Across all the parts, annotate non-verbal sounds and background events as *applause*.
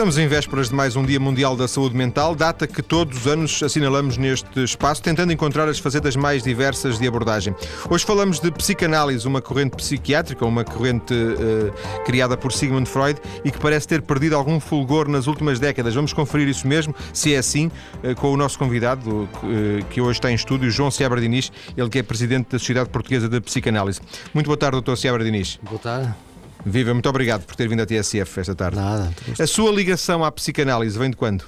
Estamos em vésperas de mais um Dia Mundial da Saúde Mental, data que todos os anos assinalamos neste espaço, tentando encontrar as facetas mais diversas de abordagem. Hoje falamos de psicanálise, uma corrente psiquiátrica, uma corrente uh, criada por Sigmund Freud e que parece ter perdido algum fulgor nas últimas décadas. Vamos conferir isso mesmo, se é assim, uh, com o nosso convidado, uh, que hoje está em estúdio, João Seabra Diniz, ele que é presidente da Sociedade Portuguesa de Psicanálise. Muito boa tarde, doutor Seabra Diniz. Boa tarde. Viva, muito obrigado por ter vindo à TSF esta tarde. Nada. A sua ligação à psicanálise vem de quando?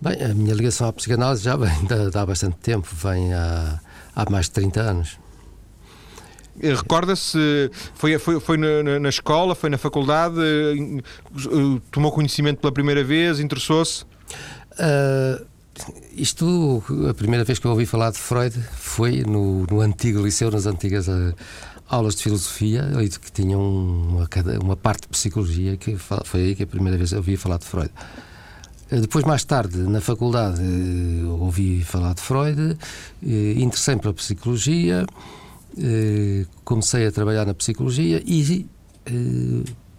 Bem, a minha ligação à psicanálise já vem de, de há bastante tempo, vem há, há mais de 30 anos. Eh, recorda-se, foi, foi, foi na, na, escola, foi na faculdade, eh, tomou conhecimento pela primeira vez, interessou-se? Uh, isto, a primeira vez que eu ouvi falar de Freud foi no, no antigo liceu, nas antigas uh, aulas de filosofia, que tinham uma, uma parte de psicologia, que foi aí que a primeira vez eu ouvi falar de Freud. Eh, depois, mais tarde, na faculdade, eh, ouvi falar de Freud, eh, interessei-me pela psicologia, comecei a trabalhar na psicologia e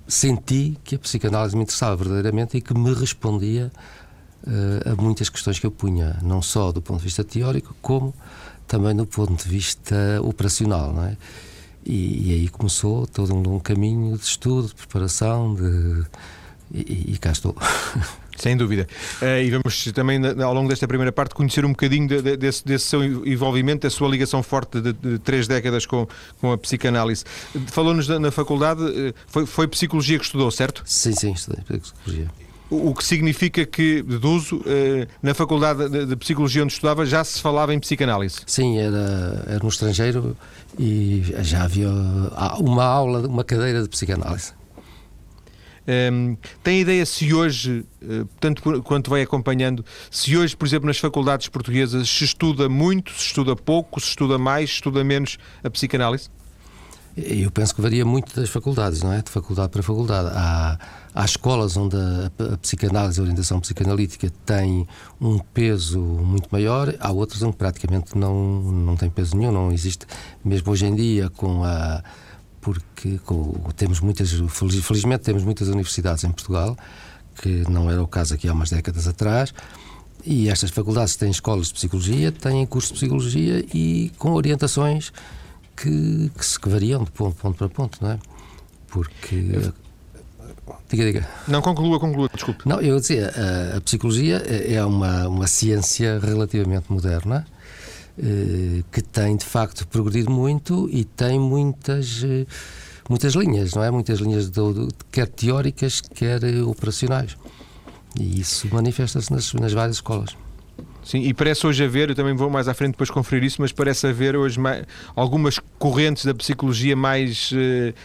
senti que a psicanálise me interessava verdadeiramente e que me respondia a muitas questões que eu punha, não só do ponto de vista teórico, como também do ponto de vista operacional. Não é? E, e, aí começou todo um longo caminho de estudo, de preparação, de, e, e cá estou. *laughs* Sem dúvida. Uh, e vamos também, ao longo desta primeira parte, conhecer um bocadinho de, de, desse, desse, seu envolvimento, da sua ligação forte de, de, três décadas com, com a psicanálise. Falou-nos na faculdade, eh, foi, foi psicologia que estudou, certo? Sim, sim, estudei psicologia. O que significa que, deduzo, eh, na Faculdade de Psicologia onde estudava já se falava em psicanálise? Sim, era, era no estrangeiro e já havia uma aula, uma cadeira de psicanálise. Um, ehm, tem ideia se hoje, eh, tanto quanto vai acompanhando, se hoje, por exemplo, nas faculdades portuguesas se estuda muito, se estuda pouco, se estuda mais, se estuda menos a psicanálise? Eu penso que varia muito das faculdades, não é? De faculdade para faculdade. Há, há escolas onde a, a psicanálise, a orientação psicanalítica tem um peso muito maior, há outras onde praticamente não, não tem peso nenhum, não existe. Mesmo hoje em dia, com a. Porque com, temos muitas. Felizmente, temos muitas universidades em Portugal, que não era o caso aqui há umas décadas atrás. E estas faculdades têm escolas de psicologia, têm cursos de psicologia e com orientações que, que, se, que variam de ponto, ponto, para ponto, não é? Porque. Diga, diga. Não, conclua, conclua, desculpe. Não, eu dizia, a, a psicologia é, é uma, uma ciência relativamente moderna eh, que tem de facto progredido muito e tem muitas. Eh, muitas linhas, não é? Muitas linhas, de, de, quer teóricas, quer operacionais. E isso manifesta-se nas, nas várias escolas. Sim, e parece hoje haver, eu também vou mais à frente depois conferir isso, mas parece haver hoje mais, algumas correntes da psicologia mais. Eh,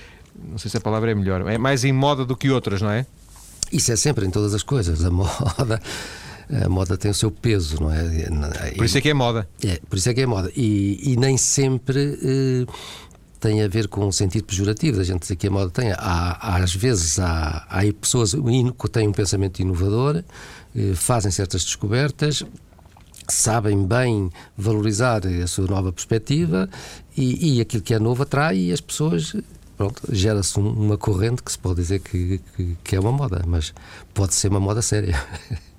não sei se a palavra é melhor, é mais em moda do que outras, não é? Isso é sempre em todas as coisas. A moda. A moda tem o seu peso, não é? Por isso é que é moda. É, por isso é que é moda. E, e nem sempre eh, tem a ver com o sentido pejorativo da gente dizer que a moda tem. Há, às vezes há, há pessoas que têm um pensamento inovador, eh, fazem certas descobertas, sabem bem valorizar a sua nova perspectiva e, e aquilo que é novo atrai e as pessoas pronto, gera-se uma corrente que se pode dizer que, que, que, é uma moda, mas pode ser uma moda séria. *laughs*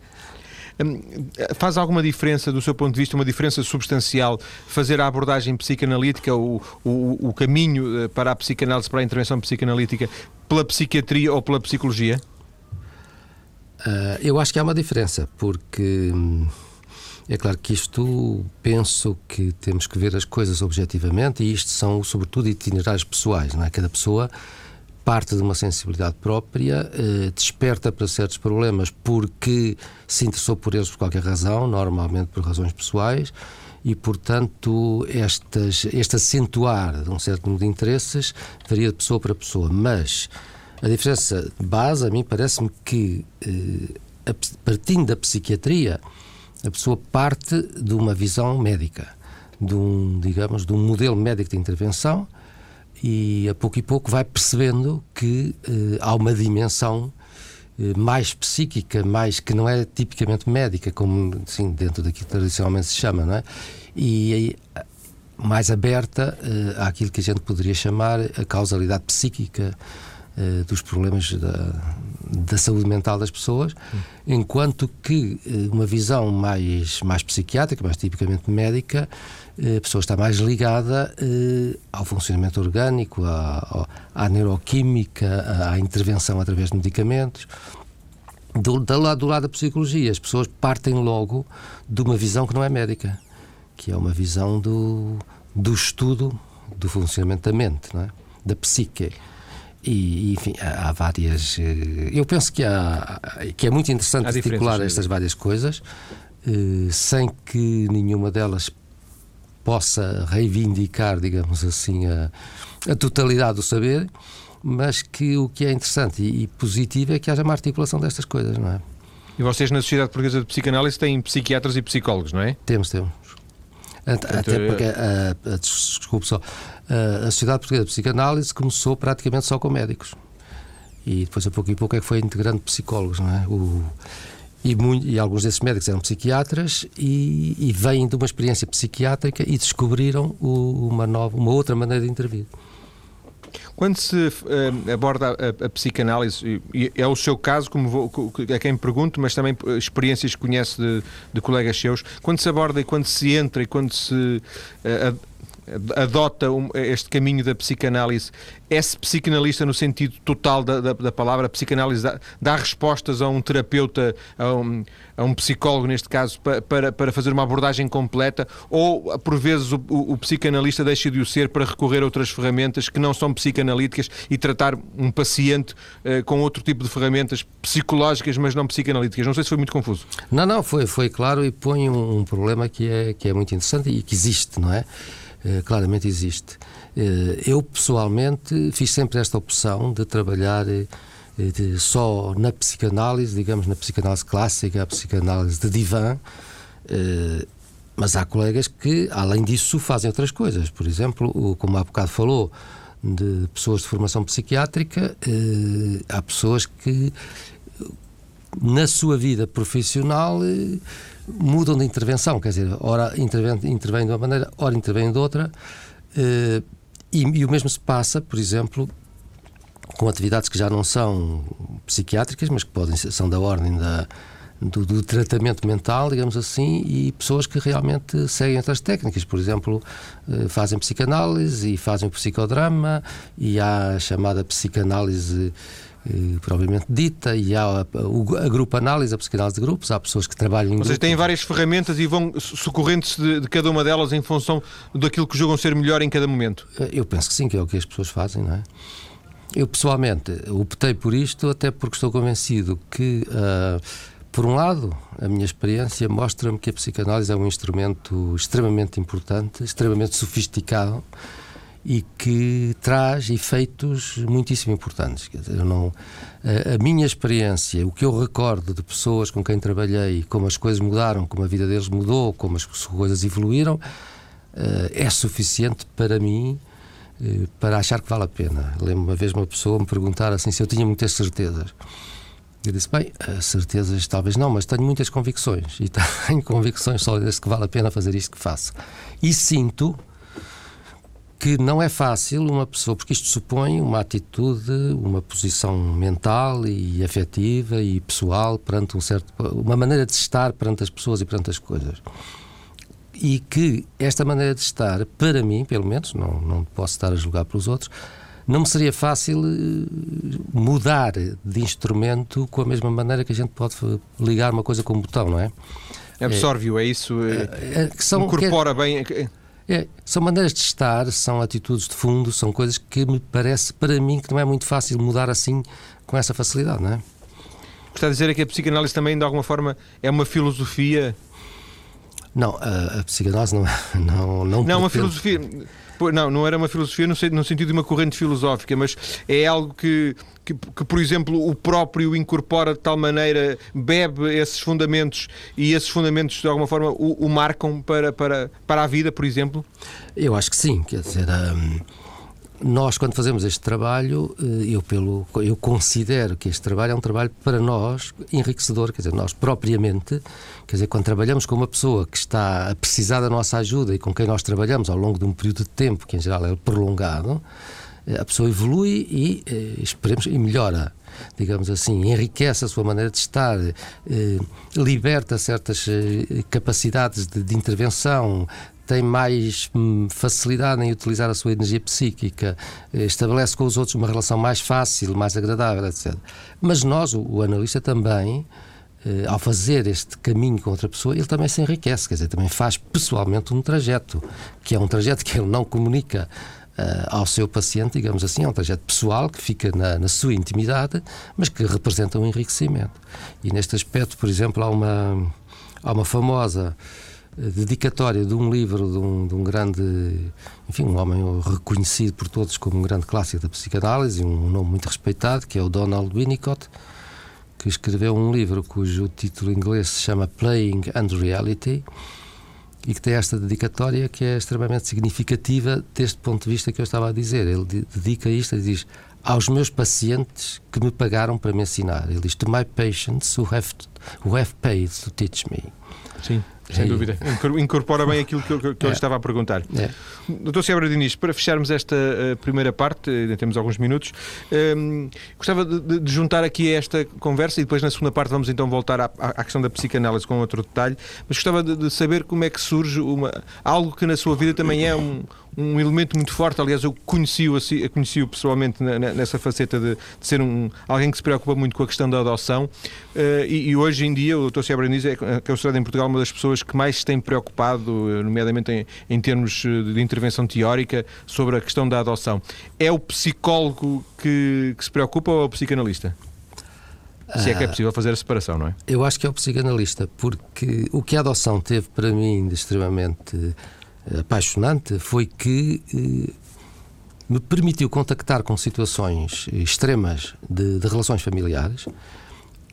Hum, faz alguma diferença, do seu ponto de vista, uma diferença substancial, fazer a abordagem psicanalítica, o, o, o caminho eh, para a psicanálise, para a intervenção psicanalítica, pela psiquiatria ou pela psicologia? Uh, eu acho que há uma diferença, porque. Hum, é claro que isto penso que temos que ver as coisas objetivamente e isto são, sobretudo, itinerários pessoais. Não é? Cada pessoa parte de uma sensibilidade própria, eh, desperta para certos problemas porque se interessou por eles por qualquer razão, normalmente por razões pessoais, e, portanto, estas, este acentuar de um certo número de interesses varia de pessoa para pessoa. Mas a diferença de base, a mim, parece-me que, eh, partindo da psiquiatria, a pessoa parte de uma visão médica, de um, digamos, de um modelo médico de intervenção e a pouco e pouco vai percebendo que eh, há uma dimensão eh, mais psíquica, mais que não é tipicamente médica, como assim, dentro daquilo que tradicionalmente se chama, não é? E mais aberta eh, àquilo que a gente poderia chamar a causalidade psíquica dos problemas da, da saúde mental das pessoas, enquanto que uh, uma visão mais, mais psiquiátrica, mais tipicamente médica, a pessoa está mais ligada ao funcionamento orgânico, à, à neuroquímica, à intervenção através de medicamentos. Do, do, lado, do lado da psicologia, as pessoas partem logo de uma visão que não é médica, que é uma visão do, do estudo do funcionamento da mente, é? da psique. E, enfim, há, há, várias. Eh, eu penso que, há, que é muito interessante articular estas várias coisas, eh, sem que nenhuma delas possa reivindicar, digamos assim, a, a totalidade do saber mas que o que é interessante e, e positivo é que haja uma articulação destas coisas, não é? E vocês na Sociedade Portuguesa de Psicanálise têm psiquiatras e psicólogos, não é? Temos, temos. Até porque, uh, desculpe só, a Sociedade Portuguesa de Psicanálise começou praticamente só com médicos. E depois, a pouco e pouco, é que foi integrando psicólogos, não é? O, e, muito, e, alguns desses médicos eram psiquiatras e, e vêm de uma experiência psiquiátrica e descobriram o, uma, nova, uma outra maneira de intervir. Quando se uh, aborda a, a, psicanálise, e é o seu caso, como vou, a quem me pergunto, mas também eh, experiências que conhece de, de colegas seus, quando se aborda e quando se entra e quando se uh, adota este caminho da psicanálise, é-se psicanalista no sentido total da, da, da palavra? A psicanálise dá, dá, respostas a um terapeuta, a um, a um psicólogo, neste caso, para, para, para, fazer uma abordagem completa? Ou, por vezes, o, o, o, psicanalista deixa de o ser para recorrer a outras ferramentas que não são psicanalíticas e tratar um paciente uh, com outro tipo de ferramentas psicológicas, mas não psicanalíticas? Não sei se foi muito confuso. Não, não, foi, foi claro e põe um, um problema que é, que é muito interessante e que existe, não é? Eh, claramente existe. Eh, eu, pessoalmente, fiz sempre esta opção de trabalhar eh, de, só na psicanálise, digamos, na psicanálise clássica, a psicanálise de divã, mas há colegas que, além disso, fazem outras coisas. Por exemplo, como há bocado falou, de pessoas de formação psiquiátrica, há pessoas que, na sua vida profissional, mudam de intervenção, quer dizer, ora intervém, intervém de uma maneira, ora intervém de outra, eh, e, e, o mesmo se passa, por exemplo, com atividades que já não são psiquiátricas, mas que podem ser, são da ordem da, do, do, tratamento mental, digamos assim, e pessoas que realmente seguem outras técnicas, por exemplo, eh, fazem psicanálise e fazem o psicodrama, e há a chamada psicanálise eh, provavelmente dita, e há a, a, a, grupo análise, a psicanálise de grupos, há pessoas que trabalham em Vocês têm várias ferramentas e vão socorrendo-se de, de, cada uma delas em função daquilo que julgam ser melhor em cada momento? Eh, eu penso que sim, que é o que as pessoas fazem, não é? Eu pessoalmente optei por isto até porque estou convencido que, uh, por um lado, a minha experiência mostra-me que a psicanálise é um instrumento extremamente importante, extremamente sofisticado e que traz efeitos muitíssimo importantes. Quer dizer, não, a, a, minha experiência, o que eu recordo de pessoas com quem trabalhei, como as coisas mudaram, como a vida deles mudou, como as coisas evoluíram, uh, é suficiente para mim uh, para achar que vale a pena. Lembro uma vez uma pessoa me perguntar assim se eu tinha muitas certezas. Eu disse, bem, certezas talvez não, mas tenho muitas convicções. E *laughs* tenho convicções sólidas que vale a pena fazer isto que faço. E sinto que não é fácil uma pessoa, porque isto supõe uma atitude, uma posição mental e afetiva e pessoal perante um certo. uma maneira de estar perante as pessoas e perante as coisas. E que esta maneira de estar, para mim, pelo menos, não, não posso estar a julgar para os outros, não me seria fácil eh, mudar de instrumento com a mesma maneira que a gente pode ligar uma coisa com um botão, não é? Absorve-o, é, isso? É, é, que são, incorpora que, bem. É, são maneiras de estar, são atitudes de fundo, são coisas que me parece, para mim, que não é muito fácil mudar assim com essa facilidade, não é? Está a dizer é que a psicanálise também, de alguma forma, é uma filosofia? Não, a, a psicanálise não, *laughs* não, não. Não, uma filosofia. Não, não era uma filosofia no sentido de uma corrente filosófica, mas é algo que, que, que, por exemplo, o próprio incorpora de tal maneira, bebe esses fundamentos e esses fundamentos, de alguma forma, o, o marcam para, para, para a vida, por exemplo? Eu acho que sim, quer dizer. Hum nós, quando fazemos este trabalho, eh, eu, pelo, eu considero que este trabalho é um trabalho para nós enriquecedor, quer dizer, nós propriamente, quer dizer, quando trabalhamos com uma pessoa que está a precisar da nossa ajuda e com quem nós trabalhamos ao longo de um período de tempo, que em geral é prolongado, a pessoa evolui e, esperemos, e melhora digamos assim, enriquece a sua maneira de estar, eh, liberta certas eh, capacidades de, de, intervenção, tem mais hum, facilidade em utilizar a sua energia psíquica, eh, estabelece com os outros uma relação mais fácil, mais agradável, etc. Mas nós, o, o analista, também eh, ao fazer este caminho com outra pessoa, ele também se enriquece, quer dizer, também faz pessoalmente um trajeto, que é um trajeto que ele não comunica ao seu paciente, digamos assim, é um trajeto pessoal que fica na, na, sua intimidade, mas que representa um enriquecimento. E neste aspecto, por exemplo, há uma, há uma famosa eh, dedicatória de um livro de um, de um, grande, enfim, um homem reconhecido por todos como um grande clássico da psicanálise, um nome muito respeitado, que é o Donald Winnicott, que escreveu um livro cujo título em inglês se chama Playing and Reality e que tem esta dedicatória que é extremamente significativa deste ponto de vista que eu estava a dizer. Ele dedica isto e diz aos meus pacientes que me pagaram para me ensinar. Ele diz to my patients who have, who have paid to teach me. Sim. Sem dúvida. Incorpora bem aquilo que eu, que eu é. estava a perguntar. É. Doutor Sebra Diniz, para fecharmos esta uh, primeira parte, ainda temos alguns minutos, um, gostava de, de, juntar aqui esta conversa e depois na segunda parte vamos então voltar à, à questão da psicanálise com outro detalhe, mas gostava de, de saber como é que surge uma, algo que na sua vida também é um, um elemento muito forte. Aliás, eu conheci-o assim, conheci pessoalmente nessa faceta de, de, ser um, alguém que se preocupa muito com a questão da adoção. Uh, e, e, hoje em dia, o Dr. Sebra Diniz é, é considerado em Portugal uma das pessoas que mais se tem preocupado, nomeadamente em, em termos de intervenção teórica, sobre a questão da adoção. É o psicólogo que, que se preocupa ou é o psicanalista? Se é que é possível fazer a separação, não é? Eu acho que é o psicanalista, porque o que a adoção teve para mim de extremamente apaixonante foi que eh, me permitiu contactar com situações extremas de, de, relações familiares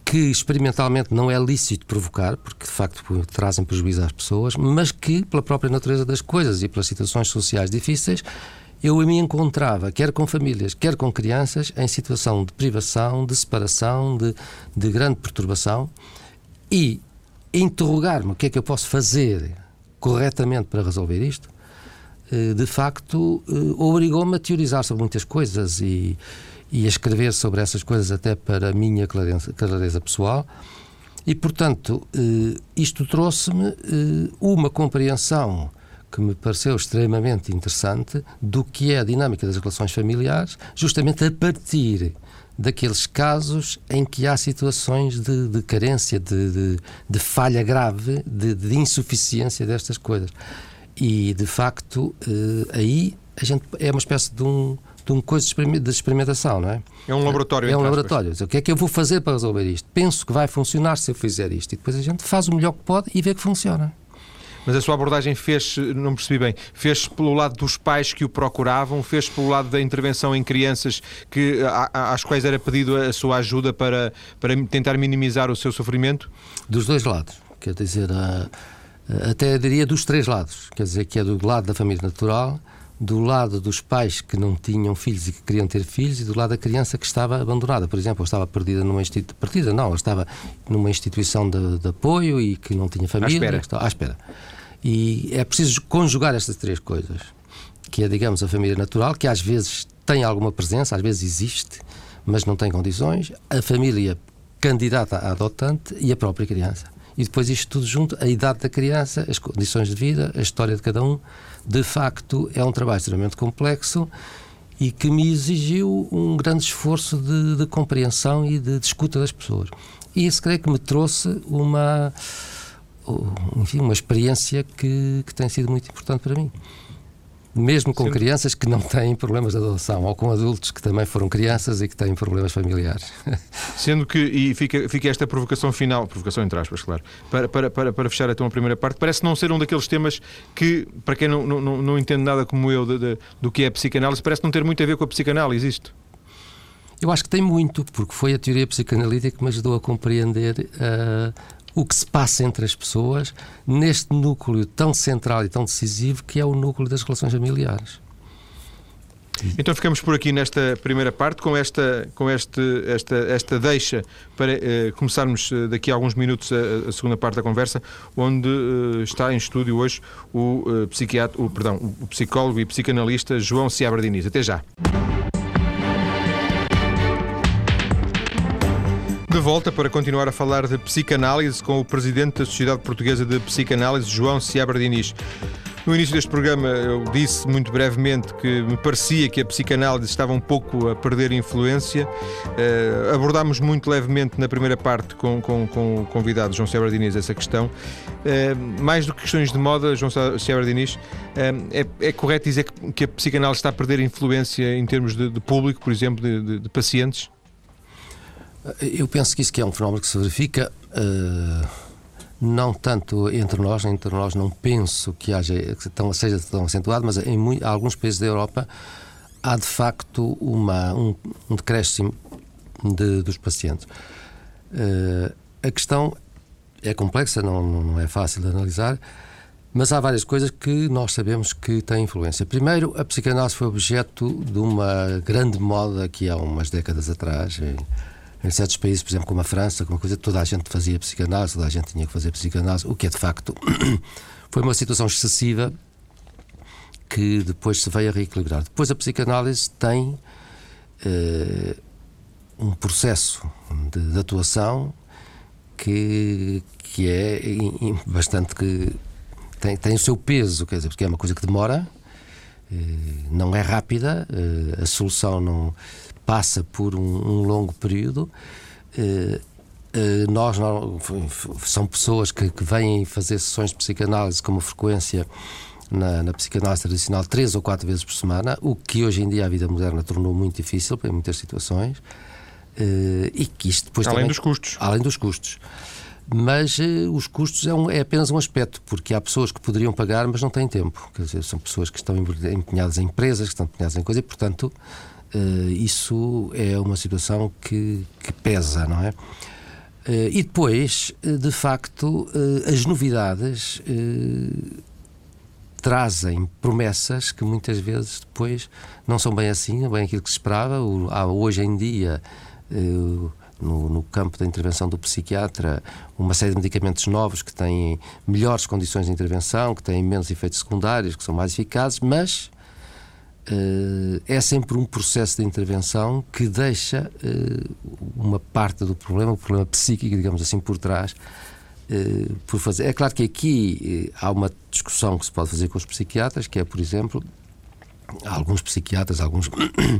que experimentalmente não é lícito provocar, porque de facto trazem prejuízo às pessoas, mas que, pela própria natureza das coisas e pelas situações sociais difíceis, eu me encontrava, quer com famílias, quer com crianças, em situação de privação, de separação, de, de grande perturbação, e interrogar-me o que é que eu posso fazer corretamente para resolver isto, eh, de facto, eh, obrigou-me a teorizar sobre muitas coisas e, e a escrever sobre essas coisas até para a minha clareza, clareza pessoal. E, portanto, eh, isto trouxe-me uma compreensão que me pareceu extremamente interessante do que é a dinâmica das relações familiares, justamente a partir daqueles casos em que há situações de, de carência, de, de, de, falha grave, de, insuficiência destas coisas. E, de facto, eh, aí a gente é uma espécie de um, de um coisa de experimentação, não é? É um laboratório. É um laboratório. O que é que eu vou fazer para resolver isto? Penso que vai funcionar se eu fizer isto. E depois a gente faz o melhor que pode e vê que funciona. Mas a sua abordagem fez, não percebi bem, fez pelo lado dos pais que o procuravam, fez pelo lado da intervenção em crianças que, às quais era pedido a sua ajuda para, para tentar minimizar o seu sofrimento? Dos dois lados. Quer dizer, até diria dos três lados. Quer dizer, que é do lado da família natural, do lado dos pais que não tinham filhos e que queriam ter filhos e do lado da criança que estava abandonada. Por exemplo, estava perdida numa instituição, perdida não, estava numa instituição de, de, apoio e que não tinha família. À espera. Estava, à espera. E é preciso conjugar estas três coisas, que é, digamos, a família natural, que às vezes tem alguma presença, às vezes existe, mas não tem condições, a família candidata a adotante e a própria criança. E depois isto tudo junto, a idade da criança, as condições de vida, a história de cada um, de facto é um trabalho extremamente complexo e que me exigiu um grande esforço de, de compreensão e de, de escuta das pessoas. E isso creio que me trouxe uma enfim, uma experiência que, que tem sido muito importante para mim. Mesmo com Sendo... crianças que não têm problemas de adoção, ou com adultos que também foram crianças e que têm problemas familiares. *laughs* Sendo que, e fica, fica esta provocação final, provocação entre aspas, claro, para, para, para, para fechar então a primeira parte, parece não ser um daqueles temas que, para quem não, não, não entende nada como eu de, de, do que é a psicanálise, parece não ter muito a ver com a psicanálise, isto? Eu acho que tem muito, porque foi a teoria psicanalítica que me ajudou a compreender uh, o que se passa entre as pessoas neste núcleo tão central e tão decisivo que é o núcleo das relações familiares. Então ficamos por aqui nesta primeira parte com esta, com este, esta, esta deixa para eh, começarmos eh, daqui a alguns minutos a, a, segunda parte da conversa, onde eh, está em estúdio hoje o, eh, psiquiatra, o, perdão, o psicólogo e psicanalista João Ciabra Diniz. Até já. De volta para continuar a falar de psicanálise com o presidente da Sociedade Portuguesa de Psicanálise, João Seabra Diniz. No início deste programa eu disse muito brevemente que me parecia que a psicanálise estava um pouco a perder influência. Uh, abordámos muito levemente na primeira parte com, com, com o convidado João Seabra Diniz essa questão. Uh, mais do que questões de moda, João Seabra Diniz, uh, é, é, correto dizer que, que, a psicanálise está a perder influência em termos de, de público, por exemplo, de, de, de, pacientes? Eu penso que isso que é um fenómeno que se verifica não tanto entre nós, entre nós não penso que haja, que tão, seja tão acentuado, mas em alguns países da Europa há de facto uma, um, um decréscimo de, dos pacientes. Uh, a questão é complexa, não, não é fácil de analisar, mas há várias coisas que nós sabemos que têm influência. Primeiro, a psicanálise foi objeto de uma grande moda aqui há umas décadas atrás. Em certos países, por exemplo, como a França, como coisa, toda a gente fazia psicanálise, toda a gente tinha que fazer psicanálise, o que é de facto *coughs* foi uma situação excessiva que depois se veio a reequilibrar. Depois a psicanálise tem uh, um processo de, de, atuação que, que é bastante que tem, tem o seu peso, quer dizer, porque é uma coisa que demora, uh, não é rápida, uh, a solução não passa por um, um longo período. Uh, uh, nós não, são pessoas que, que vêm fazer sessões de psicanálise com uma frequência na, na, psicanálise tradicional três ou quatro vezes por semana, o que hoje em dia a vida moderna tornou muito difícil em muitas situações. Uh, e que isto depois além também, dos custos. Além dos custos. Mas uh, os custos é, um, é, apenas um aspecto, porque há pessoas que poderiam pagar, mas não têm tempo. Quer dizer, são pessoas que estão empenhadas em empresas, que estão empenhadas em coisas e, portanto, Uh, isso é uma situação que, que pesa, não é? Uh, e depois, uh, de facto, as novidades trazem promessas que muitas vezes depois não são bem assim, não bem aquilo que se esperava. O, há hoje em dia, no, no, campo da intervenção do psiquiatra, uma série de medicamentos novos que têm melhores condições de intervenção, que têm menos efeitos secundários, que são mais eficazes, mas Uh, é sempre um processo de intervenção que deixa uh, uma parte do problema, o problema psíquico, digamos assim, por trás. Uh, por fazer. É claro que aqui há uma discussão que se pode fazer com os psiquiatras, que é, por exemplo, alguns psiquiatras, alguns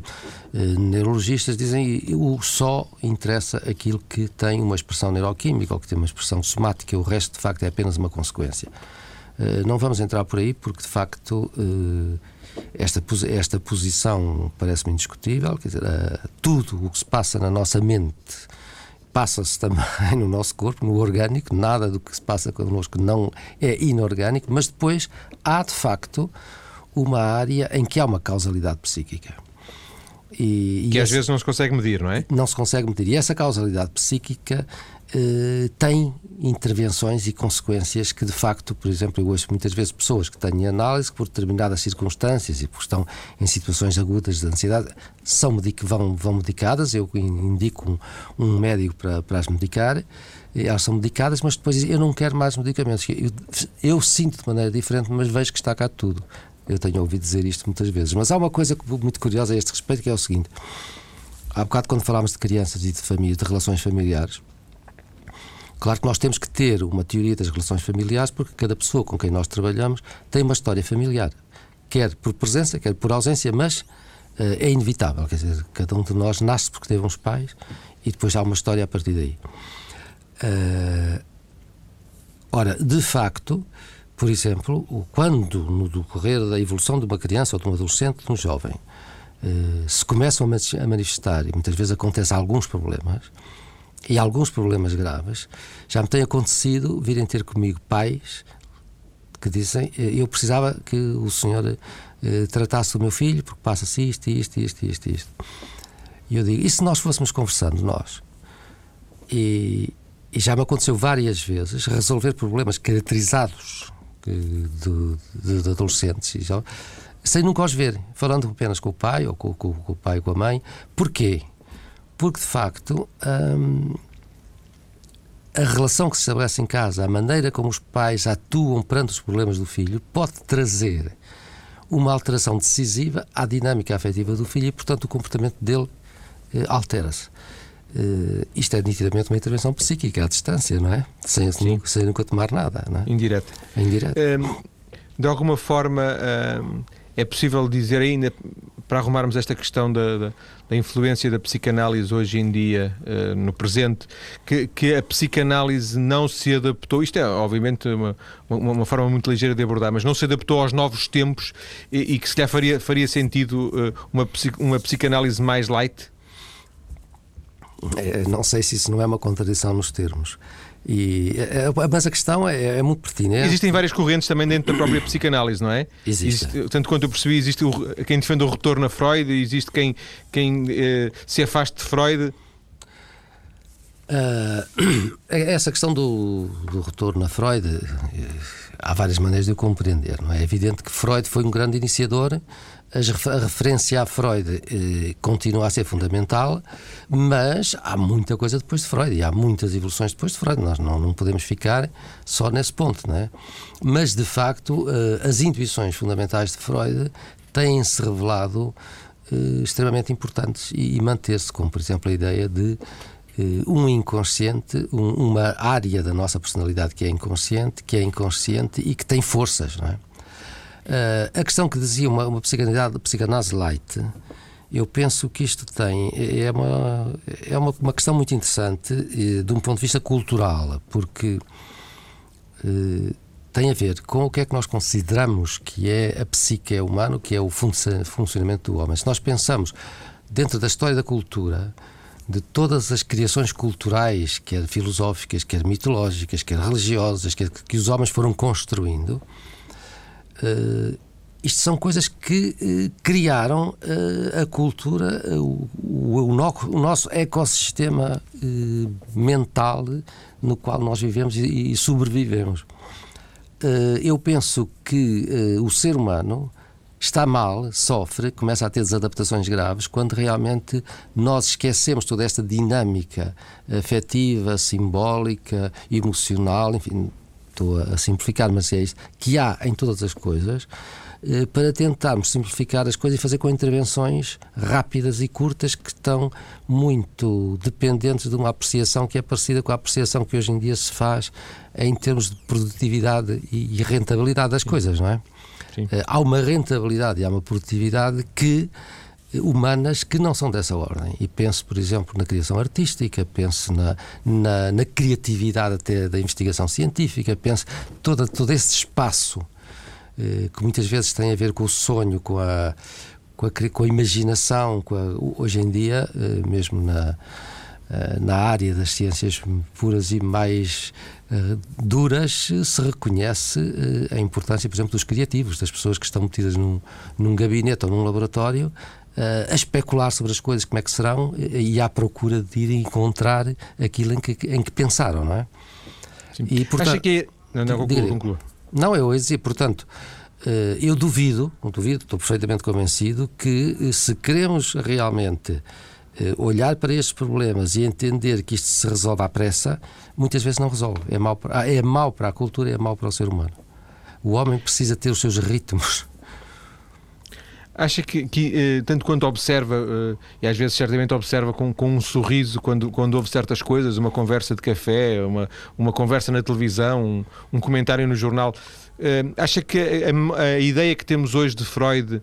*coughs* neurologistas dizem o só interessa aquilo que tem uma expressão neuroquímica ou que tem uma expressão somática, o resto de facto é apenas uma consequência. Não vamos entrar por aí porque de facto esta, esta posição parece-me indiscutível, quer dizer, uh, tudo o que se passa na nossa mente passa-se também *laughs* no nosso corpo, no orgânico, nada do que se passa connosco não é inorgânico, mas depois há de facto uma área em que há uma causalidade psíquica. E, que e às essa, vezes não se consegue medir, não é? Não se consegue medir. E essa causalidade psíquica eh, tem intervenções e consequências que, de facto, por exemplo, eu ouço muitas vezes pessoas que têm análise que, por determinadas circunstâncias e porque estão em situações agudas de ansiedade, são medic vão, vão medicadas. Eu indico um, um médico para, para as medicar. Elas são medicadas, mas depois eu não quero mais medicamentos. Eu, eu sinto de maneira diferente, mas vejo que está cá tudo. Eu tenho ouvido dizer isto muitas vezes. Mas há uma coisa muito curiosa a este respeito, que é o seguinte. Há bocado, quando falámos de crianças e de família, de relações familiares, Claro que nós temos que ter uma teoria das relações familiares, porque cada pessoa com quem nós trabalhamos tem uma história familiar, quer por presença, quer por ausência, mas uh, é inevitável. Quer dizer, cada um de nós nasce porque teve uns pais e depois há uma história a partir daí. Uh, ora, de facto, por exemplo, quando no decorrer da evolução de uma criança ou de um adolescente, de um jovem, uh, se começam a manifestar, e muitas vezes acontecem alguns problemas, e alguns problemas graves, já me tem acontecido virem ter comigo pais que dizem eh, eu precisava que o senhor eh, tratasse o meu filho porque passa-se isto, isto, isto, isto, isto. E eu digo, e se nós fôssemos conversando, nós? E, e já me aconteceu várias vezes resolver problemas caracterizados de, de, de adolescentes já, sem nunca os ver, falando apenas com o pai ou com, com, com o pai ou com a mãe. Porquê? Porque de facto hum, a relação que se estabelece em casa, a maneira como os pais atuam perante os problemas do filho, pode trazer uma alteração decisiva à dinâmica afetiva do filho e, portanto, o comportamento dele eh, altera-se. Uh, isto é nitidamente uma intervenção psíquica à distância, não é? Sem, nunca, sem nunca tomar nada, não é? Indireto. É indireto. Um, de alguma forma, um, é possível dizer ainda, para arrumarmos esta questão da, da, da influência da psicanálise hoje em dia, uh, no presente, que, que, a psicanálise não se adaptou, isto é obviamente uma, uma, uma, forma muito ligeira de abordar, mas não se adaptou aos novos tempos e, e que se calhar faria, faria sentido uh, uma, uma psicanálise mais light? É, não sei se isso não é uma contradição nos termos. E, é, é, mas a questão é, é, muito pertinente. Existem várias correntes também dentro da própria psicanálise, não é? Existe. existe tanto quanto eu percebi, existe o, quem defende o retorno a Freud, existe quem, quem eh, se afaste de Freud. Uh, *clears throat* essa questão do, do retorno a Freud, eh, há várias maneiras de o compreender. Não é? é evidente que Freud foi um grande iniciador a referência a Freud eh, continua a ser fundamental, mas há muita coisa depois de Freud e há muitas evoluções depois de Freud. Nós não, não podemos ficar só nesse ponto, não é? Mas, de facto, eh, as intuições fundamentais de Freud têm-se revelado eh, extremamente importantes e, e manter-se, como, por exemplo, a ideia de um inconsciente, um, uma área da nossa personalidade que é inconsciente, que é inconsciente e que tem forças, não é? Uh, a questão que dizia uma, uma psicanálise, psicanálise light, eu penso que isto tem é uma, é uma, uma questão muito interessante eh, de um ponto de vista cultural, porque eh, tem a ver com o que é que nós consideramos que é a psique humana, que é o funcionamento do homem. Se nós pensamos dentro da história da cultura, de todas as criações culturais, quer filosóficas, quer mitológicas, quer religiosas, quer que os homens foram construindo, Uh, isto são coisas que uh, criaram uh, a cultura, o, o, no, o, nosso ecossistema mental no qual nós vivemos e, e sobrevivemos. eu penso que o ser humano está mal, sofre, começa a ter desadaptações graves quando realmente nós esquecemos toda esta dinâmica afetiva, simbólica, emocional, enfim, estou a simplificar, mas é isto, que há em todas as coisas, eh, para tentarmos simplificar as coisas e fazer com intervenções rápidas e curtas que estão muito dependentes de uma apreciação que é parecida com a apreciação que hoje em dia se faz em termos de produtividade e rentabilidade das coisas, não é? Sim. Eh, há uma rentabilidade e há uma produtividade que humanas que não são dessa ordem. E penso, por exemplo, na criação artística, penso na, na, na criatividade até da investigação científica, penso todo, todo esse espaço eh, que muitas vezes tem a ver com o sonho, com a, com a, com a imaginação, com a, hoje em dia, eh, mesmo na, eh, na área das ciências puras e mais uh, duras, se reconhece uh, a importância, por exemplo, dos criativos, das pessoas que estão metidas num, num gabinete ou num laboratório a especular sobre as coisas, como é que serão, e à procura de ir encontrar aquilo em que, em que pensaram, não é? Sim. E, portanto, Acha que. Não, não, concluo, concluo. Não, eu ia dizer, portanto, eu duvido, não duvido, estou perfeitamente convencido que se queremos realmente olhar para estes problemas e entender que isto se resolve à pressa, muitas vezes não resolve. É mau para, ah, é mau para a cultura, é mau para o ser humano. O homem precisa ter os seus ritmos Acha que, que eh, tanto quanto observa, eh, e às vezes certamente observa com, com um sorriso quando, quando ouve certas coisas, uma conversa de café, uma, uma conversa na televisão, um, um comentário no jornal, eh, acha que a, a, ideia que temos hoje de Freud,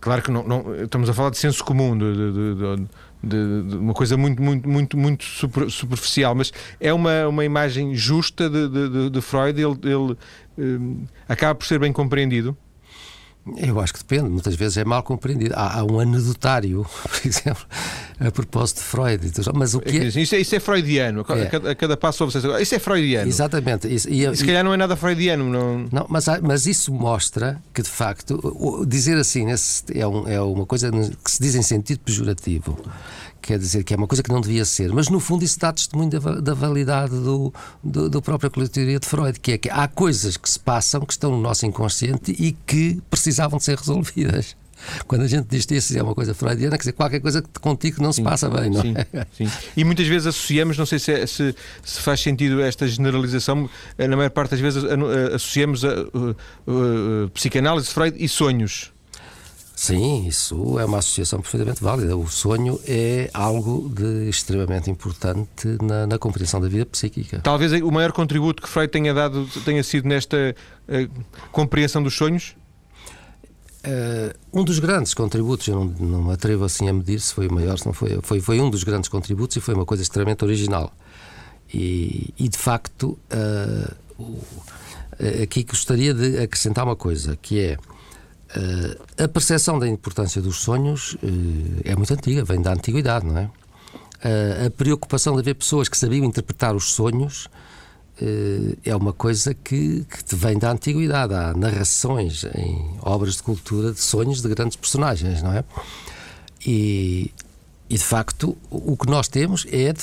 claro que não, não, estamos a falar de senso comum, de, de, de, de uma coisa muito, muito, muito, muito super, superficial, mas é uma, uma imagem justa de, Freud, ele, ele acaba por ser bem compreendido? Eu acho que depende, muitas vezes é mal compreendido. Há, há um anedotário, *laughs* por exemplo, a propósito de Freud. Mas o que é... Isso, é, isso é freudiano, a, é. cada, a cada passo ouve Isso é freudiano. Exatamente. Isso, e, se calhar não é nada freudiano. Não, não mas, mas isso mostra que, de facto, dizer assim é, um, é uma coisa que se diz em sentido pejorativo quer dizer que é uma coisa que não devia ser, mas no fundo isso dá testemunho da, da validade do, do, do própria teoria de Freud, que é que há coisas que se passam que estão no nosso inconsciente e que precisavam de ser resolvidas. Quando a gente diz isso é uma coisa freudiana, quer dizer, qualquer coisa que contigo não se sim, passa bem, não sim, é? Sim. E muitas vezes associamos, não sei se, é, se, se, faz sentido esta generalização, na maior parte das vezes associamos a, a, a, a psicanálise, Freud e sonhos. Sim, isso é uma associação perfeitamente válida. O sonho é algo de extremamente importante na, na compreensão da vida psíquica. Talvez o maior contributo que Freud tenha dado tenha sido nesta uh, compreensão dos sonhos? Uh, um dos grandes contributos, eu não, não me atrevo assim a medir se foi o maior, se não foi, foi, foi um dos grandes contributos e foi uma coisa extremamente original. E, e de facto, uh, aqui gostaria de acrescentar uma coisa, que é Uh, a percepção da importância dos sonhos uh, é muito antiga, vem da antiguidade, não é? Uh, a preocupação de haver pessoas que sabiam interpretar os sonhos é uma coisa que, que vem da antiguidade. Há narrações em obras de cultura de sonhos de grandes personagens, não é? E, e de facto, o que nós temos é, de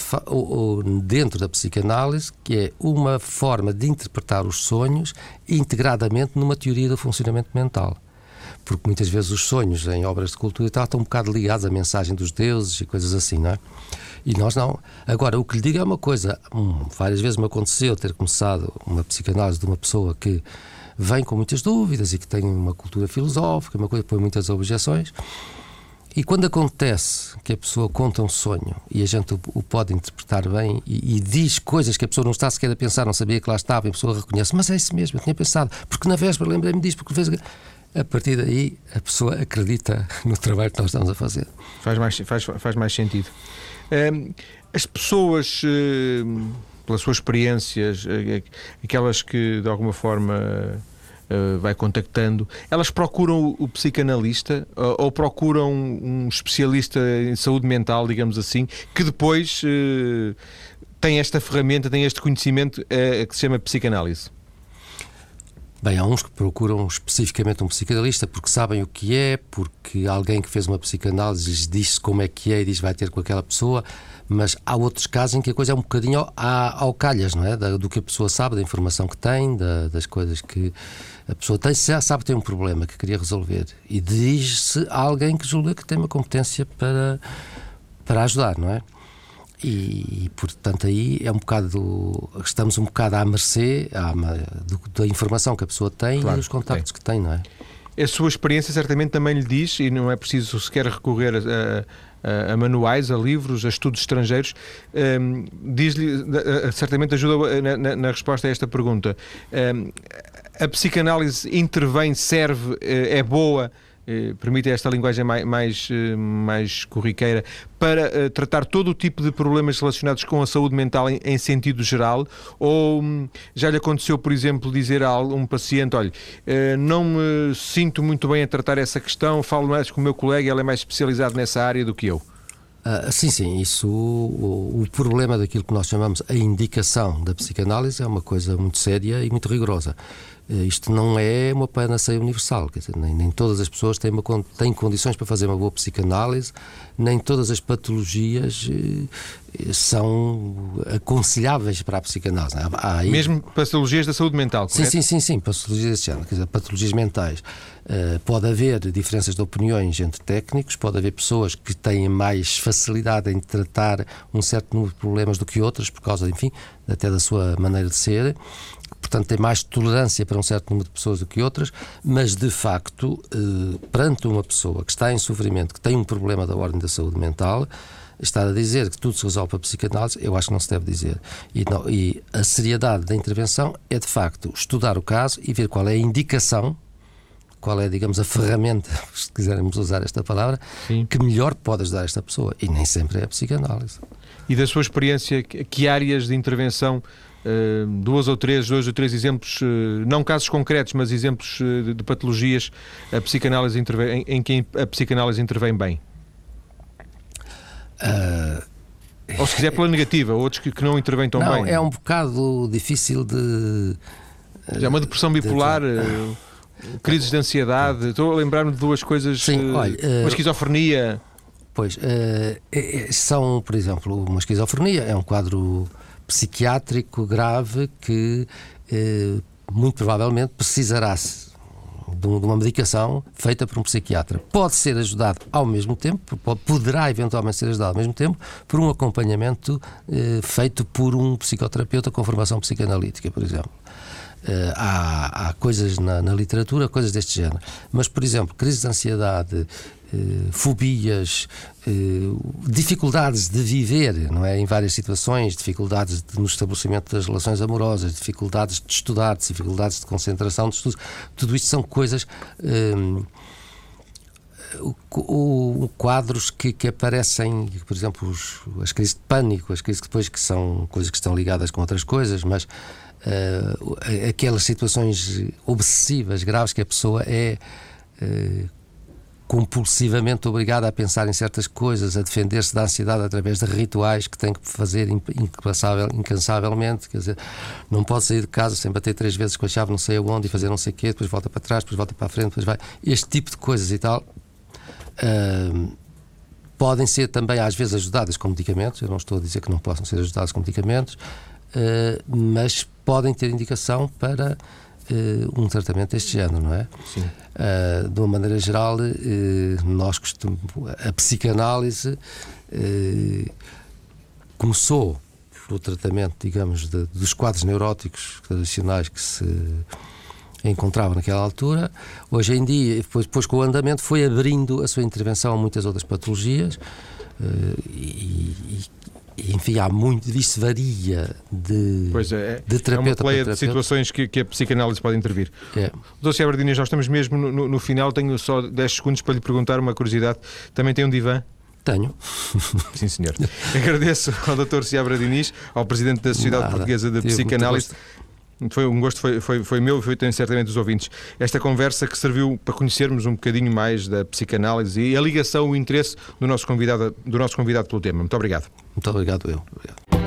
dentro da psicanálise, que é uma forma de interpretar os sonhos integradamente numa teoria do funcionamento mental porque muitas vezes os sonhos em obras de cultura estão um bocado ligados à mensagem dos deuses e coisas assim, não é? E nós não. Agora, o que lhe digo é uma coisa: hum, várias vezes me aconteceu ter começado uma psicanálise de uma pessoa que vem com muitas dúvidas e que tem uma cultura filosófica, uma coisa põe muitas objeções. E quando acontece que a pessoa conta um sonho e a gente o, o pode interpretar bem e, e, diz coisas que a pessoa não está sequer a pensar, não sabia que lá estava, e a pessoa reconhece, mas é isso mesmo, eu tinha pensado, porque na véspera lembrei-me disso, porque fez a partir daí a pessoa acredita *laughs* no trabalho que nós estamos a fazer. Faz mais, faz, faz mais sentido. as pessoas, pelas suas experiências, eh, aquelas que de alguma forma eh, vai contactando, elas procuram o psicanalista ou procuram um especialista em saúde mental, digamos assim, que depois eh, tem esta ferramenta, tem este conhecimento que se chama psicanálise? Bem, há uns que procuram especificamente um psicanalista porque sabem o que é, porque alguém que fez uma psicanálise lhes disse como é que é e diz vai ter com aquela pessoa, mas há outros casos em que a coisa é um bocadinho ao, calhas, não é? do que a pessoa sabe, da informação que tem, da, das coisas que a pessoa tem, já sabe que tem um problema que queria resolver e diz-se a alguém que julga que tem uma competência para, para ajudar, não é? E, e, portanto aí é um bocado estamos um bocado à mercê à, do, da informação que a pessoa tem claro, e dos contactos tem. que tem, não é? A sua experiência certamente também lhe diz, e não é preciso sequer recorrer a, a, a manuais, a livros, a estudos estrangeiros, um, diz-lhe, certamente ajuda na, na, na, resposta a esta pergunta. Um, a psicanálise intervém, serve, eh, é boa permite esta linguagem mais, mais, eh, mais corriqueira, para eh, tratar todo o tipo de problemas relacionados com a saúde mental em, em, sentido geral? Ou hum, já lhe aconteceu, por exemplo, dizer a um paciente: olha, não me sinto muito bem a tratar essa questão, falo mais com o meu colega, ele é mais especializado nessa área do que eu? Uh, sim, sim, isso, o, o, problema daquilo que nós chamamos a indicação da psicanálise é uma coisa muito séria e muito rigorosa. Uh, isto não é uma panaceia universal, dizer, nem, nem todas as pessoas têm, uma, têm condições para fazer uma boa psicanálise, nem todas as patologias uh, são aconselháveis para a psicanálise. Há, há Mesmo patologias da saúde mental, correto? Sim, sim, sim, sim patologias desse género, quer dizer, patologias mentais. Uh, pode haver diferenças de opiniões entre técnicos, pode haver pessoas que têm mais facilidade em tratar um certo número de problemas do que outras, por causa, enfim, até da sua maneira de ser portanto tem mais tolerância para um certo número de pessoas do que outras, mas de facto, eh, perante uma pessoa que está em sofrimento, que tem um problema da ordem da saúde mental, estar a dizer que tudo se resolve para a psicanálise, eu acho que não se deve dizer. E, não, e a seriedade da intervenção é, de facto, estudar o caso e ver qual é a indicação, qual é, digamos, a ferramenta, *laughs* se quisermos usar esta palavra, Sim. que melhor pode ajudar esta pessoa. E nem sempre é a psicanálise. E da sua experiência, que áreas de intervenção duas ou três, dois ou três exemplos, uh, não casos concretos, mas exemplos uh, de, patologias a psicanálise intervém, em, em, que a psicanálise intervém bem? Uh, Ou se quiser pela negativa, outros que, que não intervêm tão não, bem. É um bocado difícil de. Já é uma depressão bipolar, de... crises de ansiedade. Estou a lembrar-me de duas coisas. Sim, uh, olha, uma esquizofrenia. Pois, é, é, são, por exemplo, uma esquizofrenia é um quadro psiquiátrico grave que muito provavelmente precisará de uma medicação feita por um psiquiatra. Pode ser ajudado ao mesmo tempo, poderá eventualmente ser ajudado ao mesmo tempo por um acompanhamento eh, feito por um psicoterapeuta com formação psicanalítica, por exemplo. há, há, coisas na, na, literatura, coisas deste género. Mas, por exemplo, crises de ansiedade, uh, fobias, uh, dificuldades de viver, não é? Em várias situações, dificuldades de, no estabelecimento das relações amorosas, dificuldades de estudar, dificuldades de concentração de estudos, tudo isto são coisas. Uh, o, o, quadros que, que, aparecem, por exemplo, os, as crises de pânico, as crises que depois que são coisas que estão ligadas com outras coisas, mas uh, aquelas situações obsessivas, graves, que a pessoa é uh, compulsivamente obrigada a pensar em certas coisas, a defender-se da ansiedade através de rituais que tem que fazer incansavelmente. Quer dizer, não pode sair de casa sem bater três vezes com a chave, não sei aonde, e fazer não sei o quê, depois volta para trás, depois volta para a frente, depois vai. Este tipo de coisas e tal. Uh, podem ser também às vezes ajudadas com medicamentos, eu não estou a dizer que não possam ser ajudadas com medicamentos, uh, mas podem ter indicação para uh, um tratamento deste género, não é? Sim. Uh, de uma maneira geral, uh, nós costumamos. A psicanálise começou pelo tratamento, digamos, de, dos quadros neuróticos tradicionais que se encontravam naquela altura. Hoje em dia, depois, depois com o andamento, foi abrindo a sua intervenção a muitas outras patologias. e, e enfim, há muito, isso varia de, pois é, de terapeuta é uma pleia de situações que, que, a psicanálise pode intervir. É. Doutor Ciabardinhas, nós estamos mesmo no, no, no, final, tenho só 10 segundos para lhe perguntar uma curiosidade. Também tem um divã? Tenho. *laughs* Sim, senhor. Agradeço ao Dr. Ciabra Diniz, ao Presidente da Sociedade Nada. Portuguesa de Psicanálise. Foi um gosto, foi, foi, foi meu e foi certamente dos ouvintes. Esta conversa que serviu para conhecermos um bocadinho mais da psicanálise e a ligação, o interesse do nosso convidado, do nosso convidado pelo tema. Muito obrigado. Muito obrigado, eu. Obrigado.